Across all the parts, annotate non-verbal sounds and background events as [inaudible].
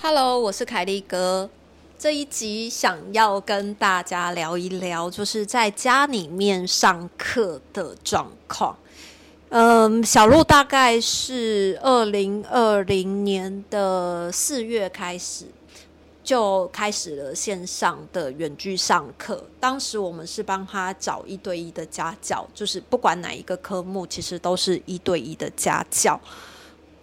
Hello，我是凯丽哥。这一集想要跟大家聊一聊，就是在家里面上课的状况。嗯，小鹿大概是二零二零年的四月开始就开始了线上的远距上课。当时我们是帮他找一对一的家教，就是不管哪一个科目，其实都是一对一的家教。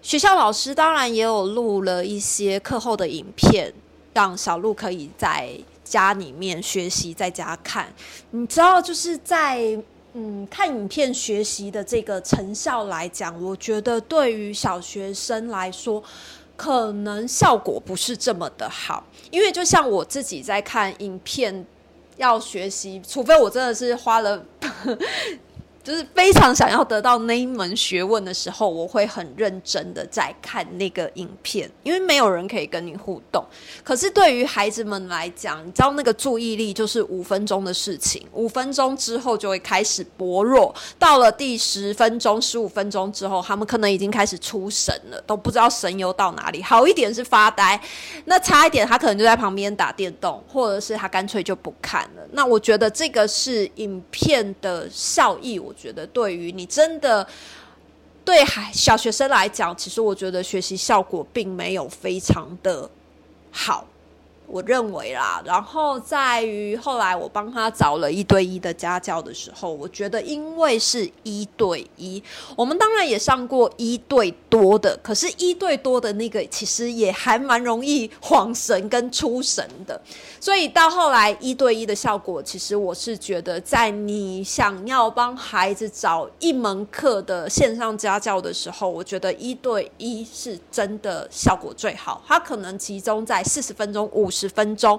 学校老师当然也有录了一些课后的影片。让小鹿可以在家里面学习，在家看。你知道，就是在嗯看影片学习的这个成效来讲，我觉得对于小学生来说，可能效果不是这么的好。因为就像我自己在看影片要学习，除非我真的是花了。就是非常想要得到那一门学问的时候，我会很认真的在看那个影片，因为没有人可以跟你互动。可是对于孩子们来讲，你知道那个注意力就是五分钟的事情，五分钟之后就会开始薄弱。到了第十分钟、十五分钟之后，他们可能已经开始出神了，都不知道神游到哪里。好一点是发呆，那差一点他可能就在旁边打电动，或者是他干脆就不看了。那我觉得这个是影片的效益，我。觉得对于你真的对孩小学生来讲，其实我觉得学习效果并没有非常的好。我认为啦，然后在于后来我帮他找了一对一的家教的时候，我觉得因为是一对一，我们当然也上过一对多的，可是，一对多的那个其实也还蛮容易晃神跟出神的，所以到后来一对一的效果，其实我是觉得，在你想要帮孩子找一门课的线上家教的时候，我觉得一对一是真的效果最好，它可能集中在四十分钟五十。十分钟，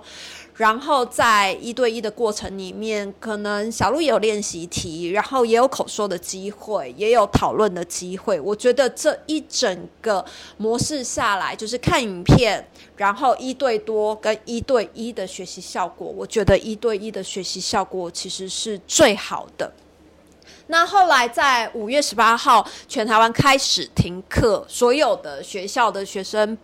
然后在一对一的过程里面，可能小鹿也有练习题，然后也有口说的机会，也有讨论的机会。我觉得这一整个模式下来，就是看影片，然后一对多跟一对一的学习效果，我觉得一对一的学习效果其实是最好的。那后来在五月十八号，全台湾开始停课，所有的学校的学生。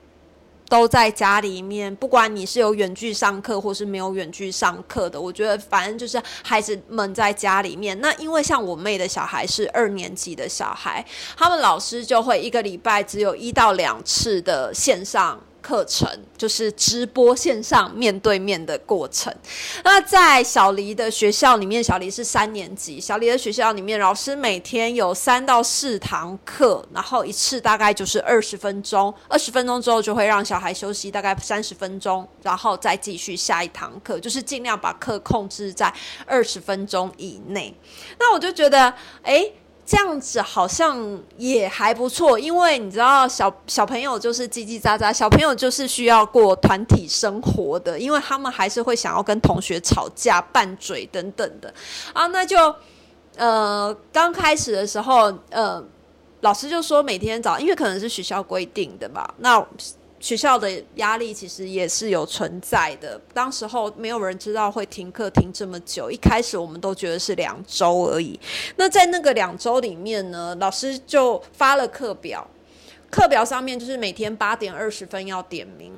都在家里面，不管你是有远距上课或是没有远距上课的，我觉得反正就是孩子们在家里面。那因为像我妹的小孩是二年级的小孩，他们老师就会一个礼拜只有一到两次的线上。课程就是直播线上面对面的过程。那在小黎的学校里面，小黎是三年级，小黎的学校里面，老师每天有三到四堂课，然后一次大概就是二十分钟，二十分钟之后就会让小孩休息大概三十分钟，然后再继续下一堂课，就是尽量把课控制在二十分钟以内。那我就觉得，哎。这样子好像也还不错，因为你知道，小小朋友就是叽叽喳喳，小朋友就是需要过团体生活的，因为他们还是会想要跟同学吵架、拌嘴等等的啊。那就呃，刚开始的时候，呃，老师就说每天早，因为可能是学校规定的吧，那。学校的压力其实也是有存在的。当时候没有人知道会停课停这么久，一开始我们都觉得是两周而已。那在那个两周里面呢，老师就发了课表，课表上面就是每天八点二十分要点名。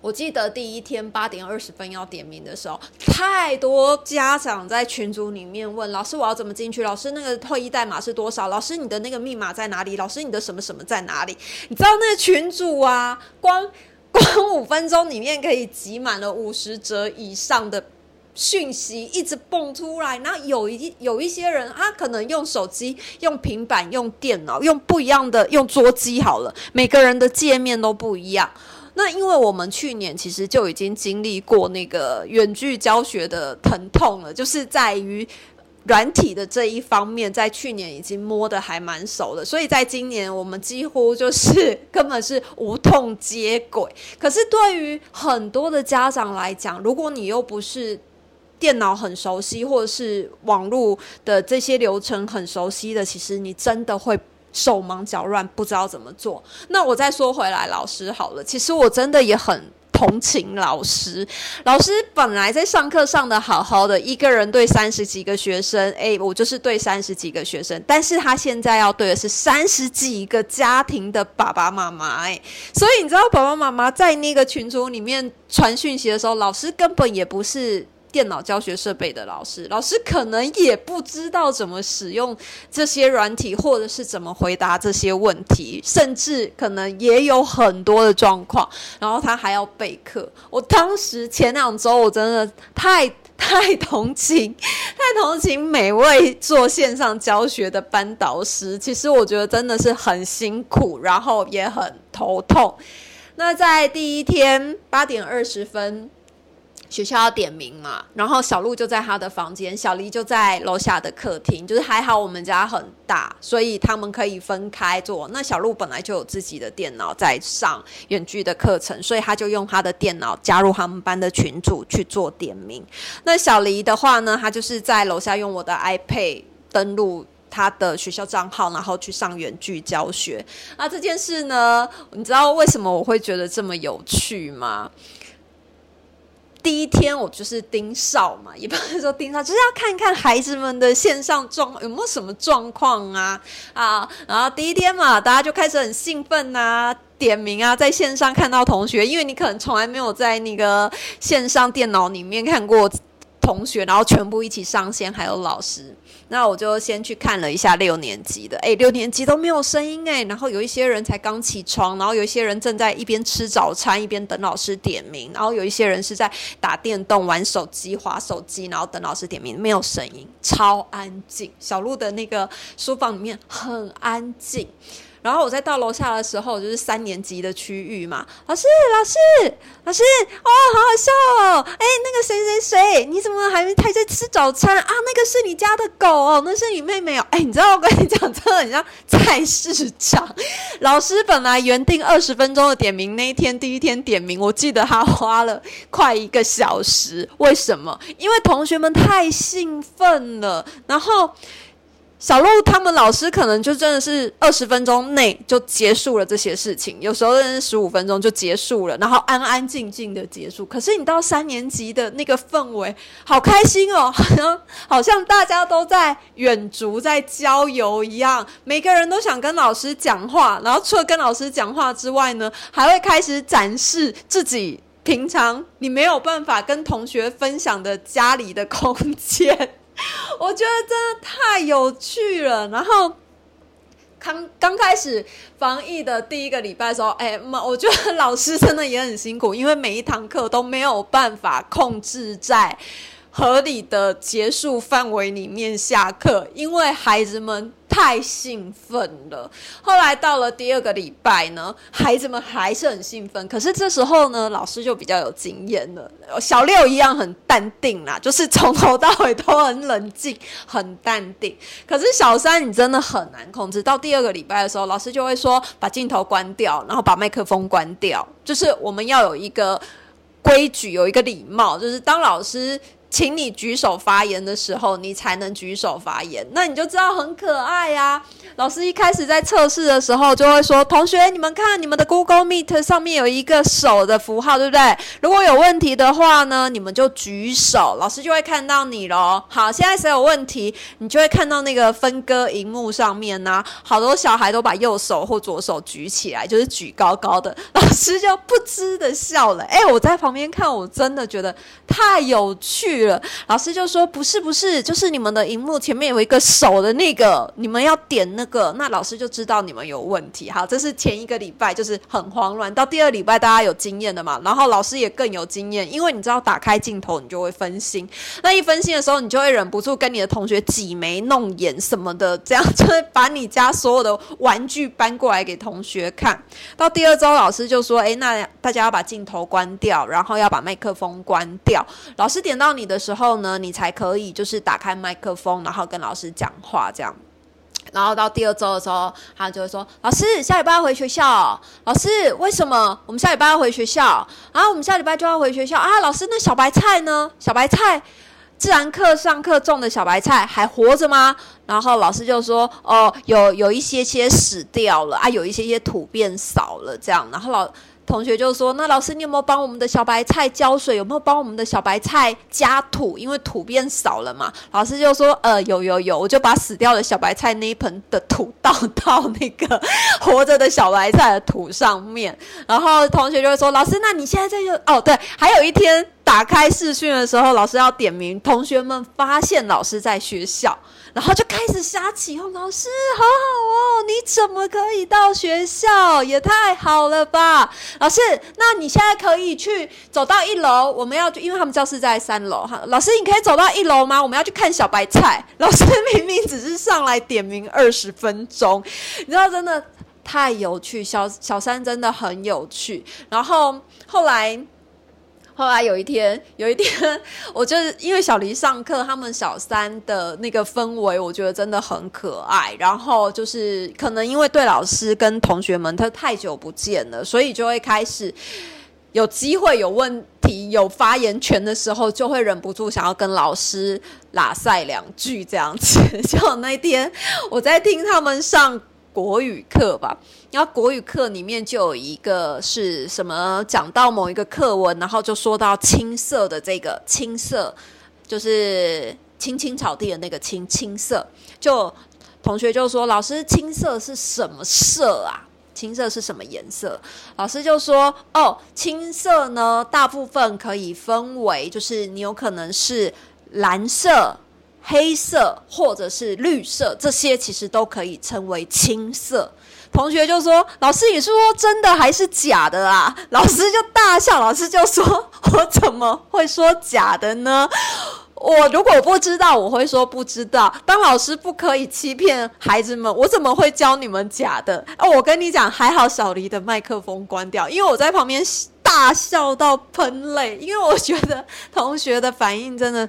我记得第一天八点二十分要点名的时候，太多家长在群组里面问老师：“我要怎么进去？”老师，那个会议代码是多少？老师，你的那个密码在哪里？老师，你的什么什么在哪里？你知道那个群组啊，[laughs] 光光五分钟里面可以挤满了五十则以上的讯息，一直蹦出来。然后有一有一些人，他可能用手机、用平板、用电脑、用不一样的用桌机好了，每个人的界面都不一样。那因为我们去年其实就已经经历过那个远距教学的疼痛了，就是在于软体的这一方面，在去年已经摸得还蛮熟的，所以在今年我们几乎就是根本是无痛接轨。可是对于很多的家长来讲，如果你又不是电脑很熟悉，或者是网络的这些流程很熟悉的，其实你真的会。手忙脚乱，不知道怎么做。那我再说回来，老师好了，其实我真的也很同情老师。老师本来在上课上的好好的，一个人对三十几个学生，诶，我就是对三十几个学生，但是他现在要对的是三十几个家庭的爸爸妈妈，诶，所以你知道爸爸妈妈在那个群组里面传讯息的时候，老师根本也不是。电脑教学设备的老师，老师可能也不知道怎么使用这些软体，或者是怎么回答这些问题，甚至可能也有很多的状况。然后他还要备课。我当时前两周，我真的太 [laughs] 太同情，太同情每位做线上教学的班导师。其实我觉得真的是很辛苦，然后也很头痛。那在第一天八点二十分。学校要点名嘛，然后小鹿就在他的房间，小黎就在楼下的客厅。就是还好我们家很大，所以他们可以分开坐。那小鹿本来就有自己的电脑在上远距的课程，所以他就用他的电脑加入他们班的群组去做点名。那小黎的话呢，他就是在楼下用我的 iPad 登录他的学校账号，然后去上远距教学。那这件事呢，你知道为什么我会觉得这么有趣吗？第一天我就是盯哨嘛，也不能说盯哨，就是要看看孩子们的线上状有没有什么状况啊啊！然后第一天嘛，大家就开始很兴奋呐，点名啊，在线上看到同学，因为你可能从来没有在那个线上电脑里面看过同学，然后全部一起上线，还有老师。那我就先去看了一下六年级的，哎，六年级都没有声音哎，然后有一些人才刚起床，然后有一些人正在一边吃早餐一边等老师点名，然后有一些人是在打电动、玩手机、划手机，然后等老师点名，没有声音，超安静。小鹿的那个书房里面很安静。然后我在到楼下的时候，就是三年级的区域嘛。老师，老师，老师，哦，好好笑哦！谁，你怎么还还在吃早餐啊？那个是你家的狗哦，那是你妹妹哦。哎，你知道我跟你讲，真的很像菜市场。老师本来原定二十分钟的点名，那一天第一天点名，我记得他花了快一个小时。为什么？因为同学们太兴奋了，然后。小鹿他们老师可能就真的是二十分钟内就结束了这些事情，有时候是十五分钟就结束了，然后安安静静的结束。可是你到三年级的那个氛围，好开心哦，好像好像大家都在远足在郊游一样，每个人都想跟老师讲话，然后除了跟老师讲话之外呢，还会开始展示自己平常你没有办法跟同学分享的家里的空间。[laughs] 我觉得真的太有趣了。然后刚刚开始防疫的第一个礼拜的时候，哎，我觉得老师真的也很辛苦，因为每一堂课都没有办法控制在合理的结束范围里面下课，因为孩子们。太兴奋了！后来到了第二个礼拜呢，孩子们还是很兴奋。可是这时候呢，老师就比较有经验了。小六一样很淡定啦，就是从头到尾都很冷静、很淡定。可是小三，你真的很难控制。到第二个礼拜的时候，老师就会说把镜头关掉，然后把麦克风关掉。就是我们要有一个规矩，有一个礼貌，就是当老师。请你举手发言的时候，你才能举手发言。那你就知道很可爱呀。老师一开始在测试的时候，就会说：“同学，你们看，你们的 Google Meet 上面有一个手的符号，对不对？如果有问题的话呢，你们就举手，老师就会看到你喽。好，现在谁有问题，你就会看到那个分割荧幕上面呢，好多小孩都把右手或左手举起来，就是举高高的。老师就不知的笑了。哎，我在旁边看，我真的觉得太有趣。了，老师就说不是不是，就是你们的荧幕前面有一个手的那个，你们要点那个，那老师就知道你们有问题。好，这是前一个礼拜就是很慌乱，到第二礼拜大家有经验的嘛，然后老师也更有经验，因为你知道打开镜头你就会分心，那一分心的时候你就会忍不住跟你的同学挤眉弄眼什么的，这样就会把你家所有的玩具搬过来给同学看。到第二周老师就说，哎，那大家要把镜头关掉，然后要把麦克风关掉。老师点到你。的时候呢，你才可以就是打开麦克风，然后跟老师讲话这样。然后到第二周的时候，他就会说：“老师，下礼拜要回学校。老师，为什么我们下礼拜要回学校？啊，我们下礼拜就要回学校啊。老师，那小白菜呢？小白菜，自然课上课种的小白菜还活着吗？”然后老师就说：“哦，有有一些些死掉了啊，有一些些土变少了这样。”然后老。同学就说：“那老师，你有没有帮我们的小白菜浇水？有没有帮我们的小白菜加土？因为土变少了嘛。”老师就说：“呃，有有有，我就把死掉的小白菜那一盆的土倒到那个活着的小白菜的土上面。”然后同学就会说：“老师，那你现在在就哦，对，还有一天打开视讯的时候，老师要点名，同学们发现老师在学校。”然后就开始瞎起哄，老师好好哦，你怎么可以到学校？也太好了吧！老师，那你现在可以去走到一楼，我们要因为他们教室在三楼哈。老师，你可以走到一楼吗？我们要去看小白菜。老师明明只是上来点名二十分钟，你知道，真的太有趣。小小三真的很有趣。然后后来。后来有一天，有一天，我就是因为小黎上课，他们小三的那个氛围，我觉得真的很可爱。然后就是可能因为对老师跟同学们他太久不见了，所以就会开始有机会、有问题、有发言权的时候，就会忍不住想要跟老师拉塞两句这样子。[laughs] 就那天我在听他们上。国语课吧，然后国语课里面就有一个是什么，讲到某一个课文，然后就说到青色的这个青色，就是青青草地的那个青青色，就同学就说老师青色是什么色啊？青色是什么颜色？老师就说哦，青色呢，大部分可以分为，就是你有可能是蓝色。黑色或者是绿色，这些其实都可以称为青色。同学就说：“老师，你是说真的还是假的啊？” [laughs] 老师就大笑，老师就说：“我怎么会说假的呢？我如果不知道，我会说不知道。当老师不可以欺骗孩子们，我怎么会教你们假的？哦，我跟你讲，还好小黎的麦克风关掉，因为我在旁边大笑到喷泪，因为我觉得同学的反应真的。”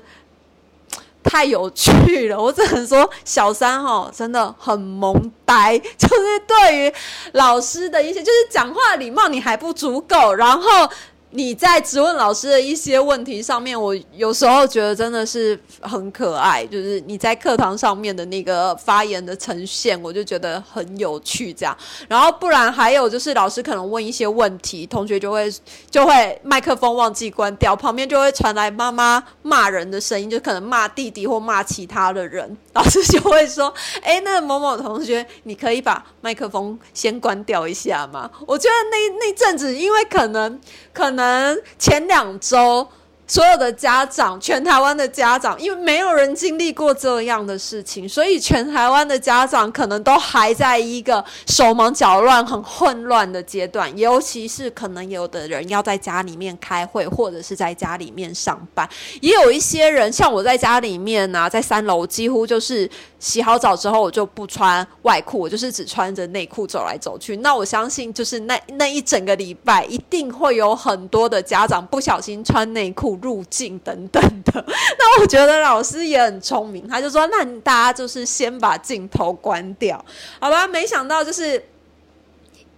太有趣了，我只能说小三哈真的很萌呆，就是对于老师的一些，就是讲话礼貌你还不足够，然后。你在质问老师的一些问题上面，我有时候觉得真的是很可爱，就是你在课堂上面的那个发言的呈现，我就觉得很有趣。这样，然后不然还有就是老师可能问一些问题，同学就会就会麦克风忘记关掉，旁边就会传来妈妈骂人的声音，就可能骂弟弟或骂其他的人，老师就会说：“哎，那某某同学，你可以把麦克风先关掉一下吗？”我觉得那那阵子，因为可能可能。能前两周。所有的家长，全台湾的家长，因为没有人经历过这样的事情，所以全台湾的家长可能都还在一个手忙脚乱、很混乱的阶段。尤其是可能有的人要在家里面开会，或者是在家里面上班，也有一些人像我在家里面啊，在三楼，几乎就是洗好澡之后，我就不穿外裤，我就是只穿着内裤走来走去。那我相信，就是那那一整个礼拜，一定会有很多的家长不小心穿内裤。入境等等的，那我觉得老师也很聪明，他就说：“那大家就是先把镜头关掉，好吧？”没想到就是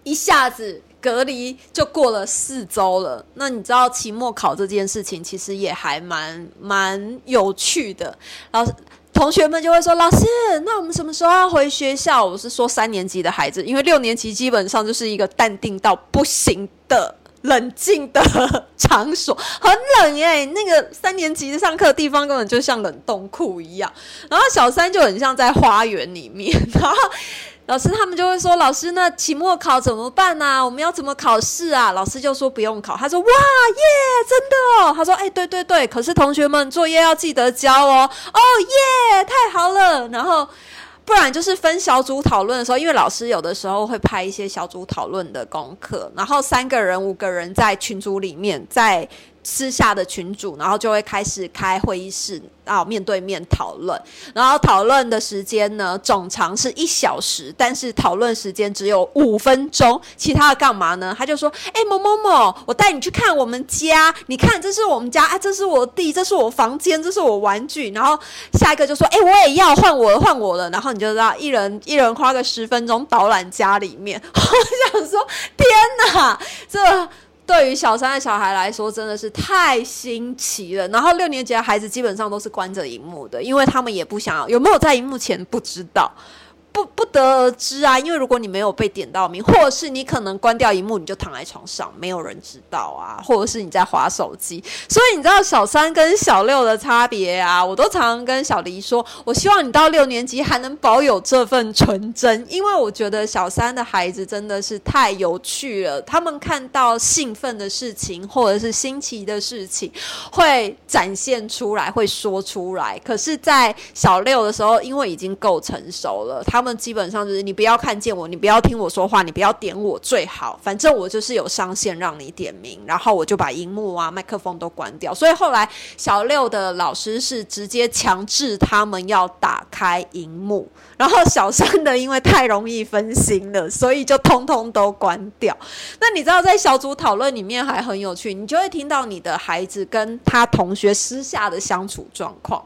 一下子隔离就过了四周了。那你知道期末考这件事情，其实也还蛮蛮有趣的。老师同学们就会说：“老师，那我们什么时候要回学校？”我是说三年级的孩子，因为六年级基本上就是一个淡定到不行的。冷静的场所很冷耶，那个三年级上课的地方根本就像冷冻库一样。然后小三就很像在花园里面。然后老师他们就会说：“老师，那期末考怎么办呢？我们要怎么考试啊？”老师就说：“不用考。”他说：“哇耶，真的哦。”他说：“哎，对对对，可是同学们作业要记得交哦。”哦耶，太好了。然后。不然就是分小组讨论的时候，因为老师有的时候会拍一些小组讨论的功课，然后三个人、五个人在群组里面在。私下的群主，然后就会开始开会议室，然后面对面讨论。然后讨论的时间呢，总长是一小时，但是讨论时间只有五分钟。其他的干嘛呢？他就说：“哎，某某某，我带你去看我们家。你看，这是我们家，啊，这是我弟，这是我房间，这是我玩具。”然后下一个就说：“哎，我也要换我换我了。”然后你就知道，一人一人花个十分钟导览家里面。[laughs] 我想说，天哪，这。对于小三的小孩来说，真的是太新奇了。然后六年级的孩子基本上都是关着荧幕的，因为他们也不想要有没有在荧幕前不知道，不不得而知啊，因为如果你没有被点到名，或者是你可能关掉荧幕，你就躺在床上，没有人知道啊，或者是你在划手机。所以你知道小三跟小六的差别啊？我都常常跟小黎说，我希望你到六年级还能保有这份纯真，因为我觉得小三的孩子真的是太有趣了。他们看到兴奋的事情或者是新奇的事情，会展现出来，会说出来。可是，在小六的时候，因为已经够成熟了，他。他们基本上就是你不要看见我，你不要听我说话，你不要点我最好，反正我就是有上线让你点名，然后我就把荧幕啊、麦克风都关掉。所以后来小六的老师是直接强制他们要打开荧幕，然后小三的因为太容易分心了，所以就通通都关掉。那你知道在小组讨论里面还很有趣，你就会听到你的孩子跟他同学私下的相处状况。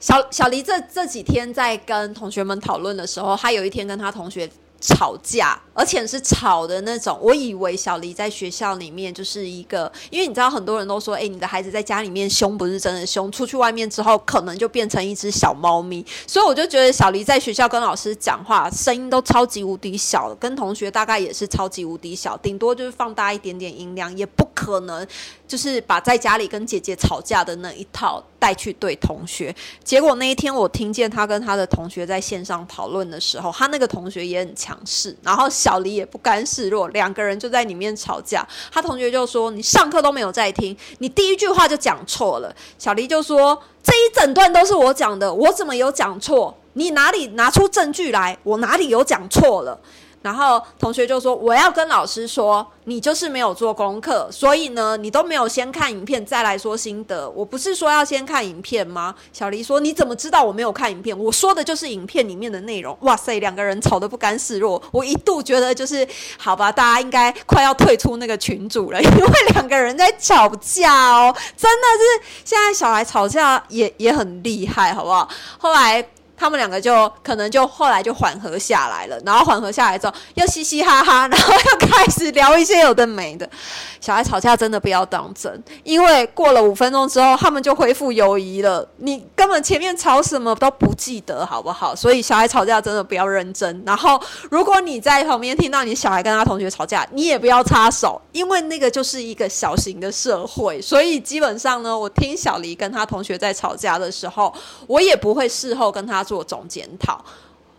小小黎这这几天在跟同学们讨论的时候，他有一天跟他同学。吵架，而且是吵的那种。我以为小黎在学校里面就是一个，因为你知道很多人都说，哎，你的孩子在家里面凶不是真的凶，出去外面之后可能就变成一只小猫咪。所以我就觉得小黎在学校跟老师讲话声音都超级无敌小，跟同学大概也是超级无敌小，顶多就是放大一点点音量，也不可能就是把在家里跟姐姐吵架的那一套带去对同学。结果那一天我听见他跟他的同学在线上讨论的时候，他那个同学也很强。势，然后小黎也不甘示弱，两个人就在里面吵架。他同学就说：“你上课都没有在听，你第一句话就讲错了。”小黎就说：“这一整段都是我讲的，我怎么有讲错？你哪里拿出证据来？我哪里有讲错了？”然后同学就说：“我要跟老师说，你就是没有做功课，所以呢，你都没有先看影片再来说心得。我不是说要先看影片吗？”小黎说：“你怎么知道我没有看影片？我说的就是影片里面的内容。”哇塞，两个人吵得不甘示弱。我一度觉得就是好吧，大家应该快要退出那个群组了，因为两个人在吵架哦，真的是现在小孩吵架也也很厉害，好不好？后来。他们两个就可能就后来就缓和下来了，然后缓和下来之后又嘻嘻哈哈，然后又开始聊一些有的没的。小孩吵架真的不要当真，因为过了五分钟之后，他们就恢复友谊了。你根本前面吵什么都不记得，好不好？所以小孩吵架真的不要认真。然后如果你在旁边听到你小孩跟他同学吵架，你也不要插手，因为那个就是一个小型的社会。所以基本上呢，我听小黎跟他同学在吵架的时候，我也不会事后跟他。做总检讨，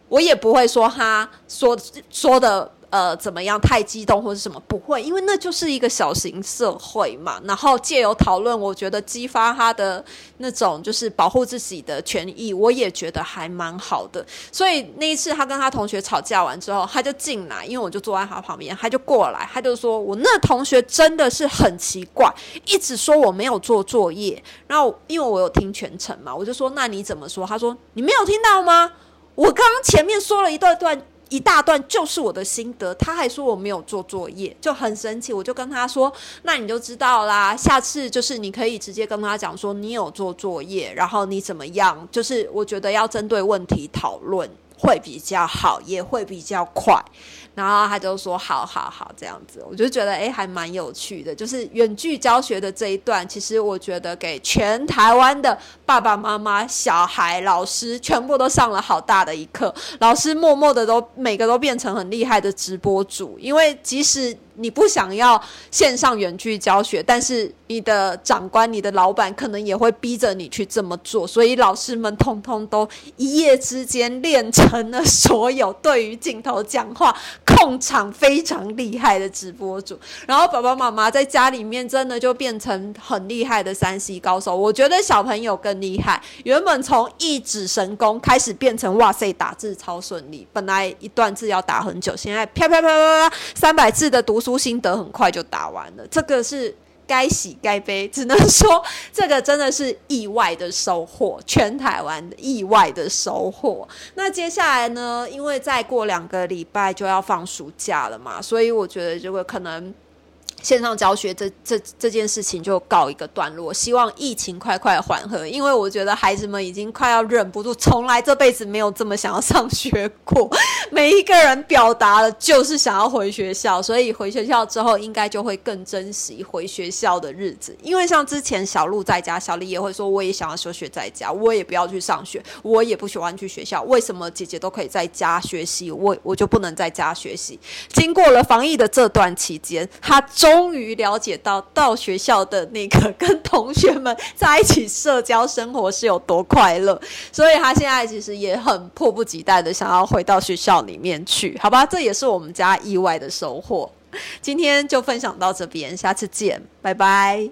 我也不会说他说说的呃怎么样太激动或者什么，不会，因为那就是一个小型社会嘛。然后借由讨论，我觉得激发他的那种就是保护自己的权益，我也觉得还蛮好的。所以那一次他跟他同学吵架完之后，他就进来，因为我就坐在他旁边，他就过来，他就说我那同学真的是很奇怪，一直说我没有做作业。然后因为我有听全程嘛，我就说那你怎么说？他说你没有听到吗？我刚刚前面说了一段段。一大段就是我的心得，他还说我没有做作业，就很神奇。我就跟他说：“那你就知道啦，下次就是你可以直接跟他讲说你有做作业，然后你怎么样？就是我觉得要针对问题讨论会比较好，也会比较快。”然后他就说：“好好好，这样子。”我就觉得哎，还蛮有趣的。就是远距教学的这一段，其实我觉得给全台湾的爸爸妈妈、小孩、老师，全部都上了好大的一课。老师默默的都每个都变成很厉害的直播主，因为即使。你不想要线上远距教学，但是你的长官、你的老板可能也会逼着你去这么做，所以老师们通通都一夜之间练成了所有对于镜头讲话、控场非常厉害的直播主。然后爸爸妈妈在家里面真的就变成很厉害的三 C 高手。我觉得小朋友更厉害，原本从一指神功开始变成哇塞打字超顺利，本来一段字要打很久，现在啪啪啪啪啪三百字的读书。心得很快就打完了，这个是该喜该悲，只能说这个真的是意外的收获，全台湾的意外的收获。那接下来呢？因为再过两个礼拜就要放暑假了嘛，所以我觉得如果可能。线上教学这这这件事情就告一个段落，希望疫情快快缓和，因为我觉得孩子们已经快要忍不住，从来这辈子没有这么想要上学过。[laughs] 每一个人表达了就是想要回学校，所以回学校之后应该就会更珍惜回学校的日子。因为像之前小鹿在家，小丽也会说，我也想要休学在家，我也不要去上学，我也不喜欢去学校。为什么姐姐都可以在家学习，我我就不能在家学习？经过了防疫的这段期间，他终终于了解到到学校的那个跟同学们在一起社交生活是有多快乐，所以他现在其实也很迫不及待的想要回到学校里面去，好吧？这也是我们家意外的收获。今天就分享到这边，下次见，拜拜。